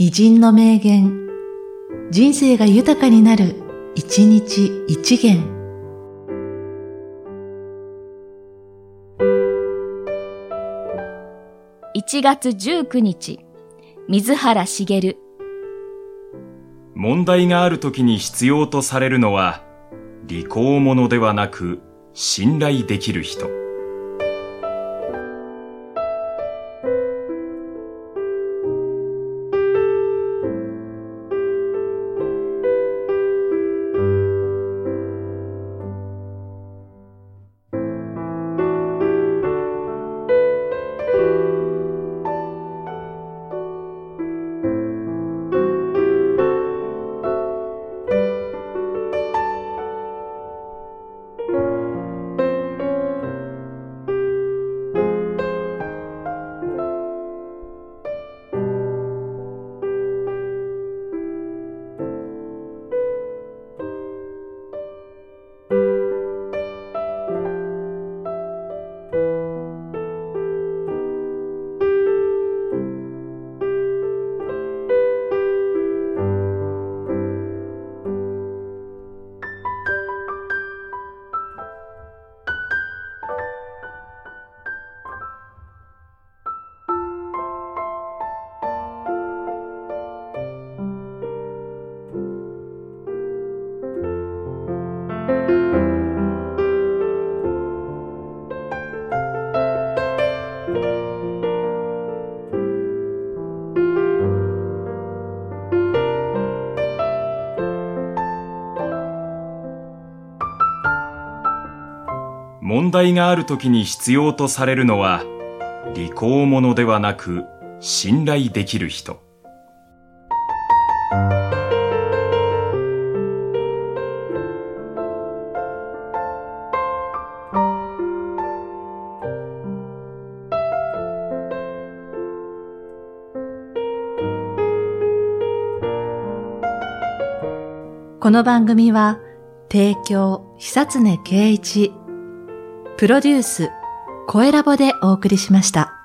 偉人の名言、人生が豊かになる、一日一元。1月19日、水原茂。問題がある時に必要とされるのは、利口者ではなく、信頼できる人。問題がある時に必要とされるのは、利口者ではなく、信頼できる人。この番組は、提供、久常圭一、プロデュース、声ラボでお送りしました。